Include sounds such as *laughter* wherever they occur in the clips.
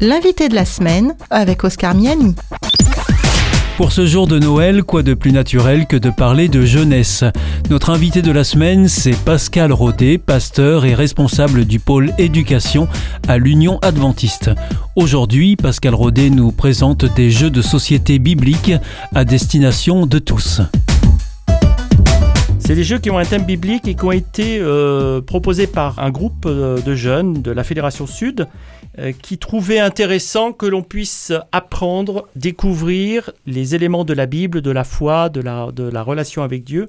L'invité de la semaine avec Oscar Miani. Pour ce jour de Noël, quoi de plus naturel que de parler de jeunesse? Notre invité de la semaine, c'est Pascal Rodet, pasteur et responsable du pôle éducation à l'Union adventiste. Aujourd'hui, Pascal Rodet nous présente des jeux de société bibliques à destination de tous. C'est des jeux qui ont un thème biblique et qui ont été euh, proposés par un groupe euh, de jeunes de la Fédération Sud qui trouvait intéressant que l'on puisse apprendre, découvrir les éléments de la Bible, de la foi, de la, de la relation avec Dieu,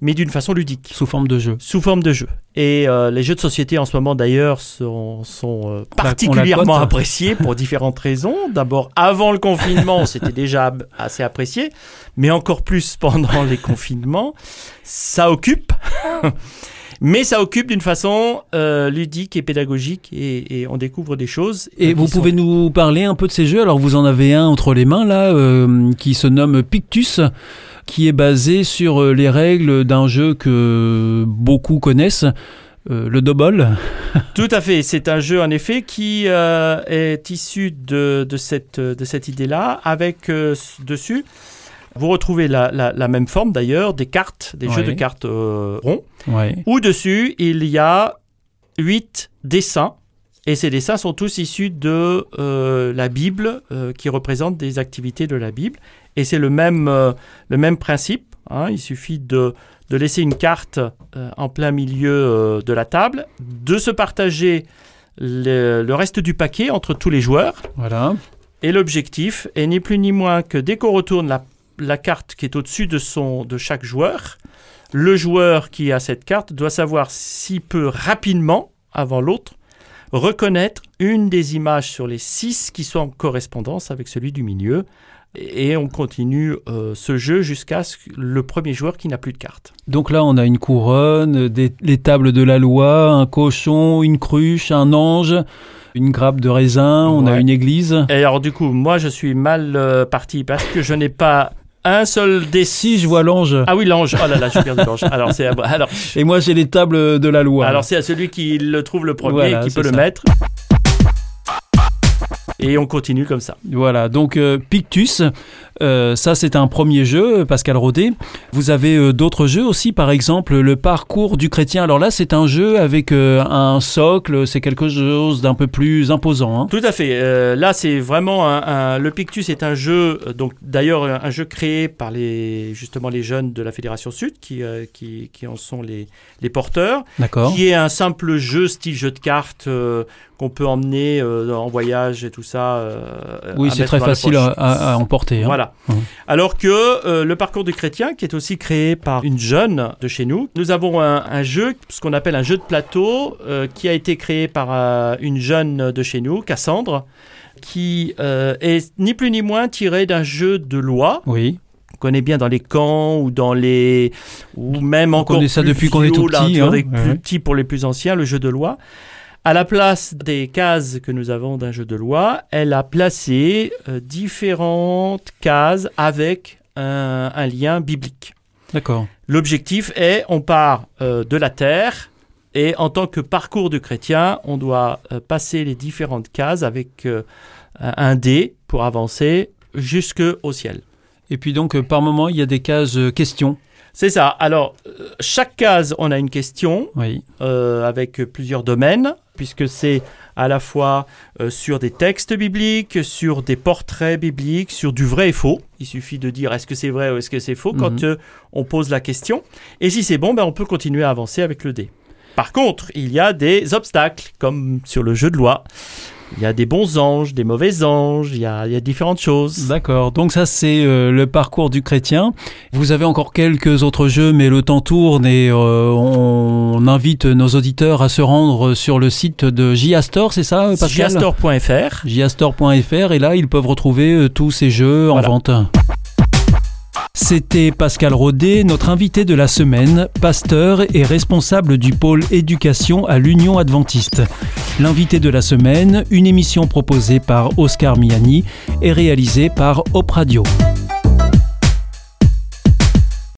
mais d'une façon ludique. Sous forme de jeu. Sous forme de jeu. Et euh, les jeux de société en ce moment d'ailleurs sont, sont euh, particulièrement appréciés pour différentes *laughs* raisons. D'abord, avant le confinement, *laughs* c'était déjà assez apprécié, mais encore plus pendant les confinements. Ça occupe. *laughs* mais ça occupe d'une façon euh, ludique et pédagogique et, on découvre des choses. Et vous pouvez nous parler un peu de ces jeux? Alors vous en avez un entre les mains là euh, qui se nomme Pictus qui est basé sur euh, les règles d'un jeu que beaucoup connaissent. le double. *laughs* Tout à fait. C'est un jeu en effet qui est issu de, de cette, de cette idée-là, avec dessus vous retrouvez la, même forme d'ailleurs, des cartes, des jeux de cartes euh, ronds, où dessus il y a huit dessins. Et ces dessins sont tous issus de euh, la Bible, euh, qui représentent des activités de la Bible. Et c'est le même, le même principe. Hein. il suffit de, de, laisser une carte en plein milieu de la table, de se partager le, le, reste du paquet entre tous les joueurs. Voilà. Et l'objectif est ni plus ni moins que dès qu'on retourne la la carte qui est au-dessus de, son, de chaque joueur. Le joueur qui a cette carte doit savoir s'il peut rapidement, avant l'autre, reconnaître une des images sur les six qui sont en correspondance avec celui du milieu. Et on continue euh, ce jeu jusqu'à le premier joueur qui n'a plus de carte. Donc là, on a une couronne, des, les tables de la loi, un cochon, une cruche, un ange une grappe de raisin, on a une église. Et alors du coup, moi je suis mal euh, parti parce que je n'ai pas un seul des six, je vois l'ange. Ah oui, l'ange. Oh là là, j'ai perdu l'ange. Alors, c'est alors. Et moi, j'ai les tables de la loi. Alors, c'est à celui qui le trouve le premier qui peut le mettre. Et on continue comme ça. Voilà, donc euh, Pictus, euh, ça c'est un premier jeu, Pascal Rodet. Vous avez euh, d'autres jeux aussi, par exemple le parcours du chrétien. Alors là, c'est un jeu avec un socle, c'est quelque chose d'un peu plus imposant. Hein. Tout à fait. là, c'est vraiment un, le Pictus est un jeu, donc d'ailleurs un jeu créé par les justement les jeunes de la Fédération Sud qui, qui, qui en sont les, les porteurs. D'accord. Qui est un simple jeu style jeu de cartes qu'on peut emmener euh, en voyage et tout ça. Euh, oui, c'est très facile à, emporter. Hein. Voilà. Mmh. Alors que euh, le parcours du chrétien, qui est aussi créé par une jeune de chez nous, nous avons un, jeu, ce qu'on appelle un jeu de plateau, qui a été créé par une jeune de chez nous, Cassandre, qui est ni plus ni moins tiré d'un jeu de loi. Oui on connaît bien dans les camps ou dans les ou même encore on connaît ça depuis qu'on est tout petit, hein. plus petit pour les plus anciens le jeu de loi à la place des cases que nous avons d'un jeu de loi, elle a placé euh, différentes cases avec un, lien biblique. D'accord. L'objectif est, on part euh, de la terre et en tant que parcours du chrétien, on doit euh, passer les différentes cases avec un dé pour avancer jusqu'au ciel. Et puis donc, par moment, il y a des cases questions. C'est ça. Alors, chaque case, on a une question oui. avec plusieurs domaines puisque c'est à la fois euh, sur des textes bibliques, sur des portraits bibliques, sur du vrai et faux. Il suffit de dire est-ce que c'est vrai ou est-ce que c'est faux quand mhm. euh, on pose la question. Et si c'est bon, ben, on peut continuer à avancer avec le dé. Par contre, il y a des obstacles, comme sur le jeu de loi. Il y a des bons anges, des mauvais anges, il y a, différentes choses. D'accord, donc ça c'est euh, le parcours du chrétien. Vous avez encore quelques autres jeux, mais le temps tourne et euh, on invite nos auditeurs à se rendre sur le site de Jiastor, c'est ça Pascal? Jiastor.fr. Jiastor.fr et là ils peuvent retrouver euh, tous ces jeux en vente. C'était Pascal Rodet, notre invité de la semaine, pasteur et responsable du pôle éducation à l'Union adventiste. L'invité de la semaine, une émission proposée par Oscar Miani et réalisée par Op Radio.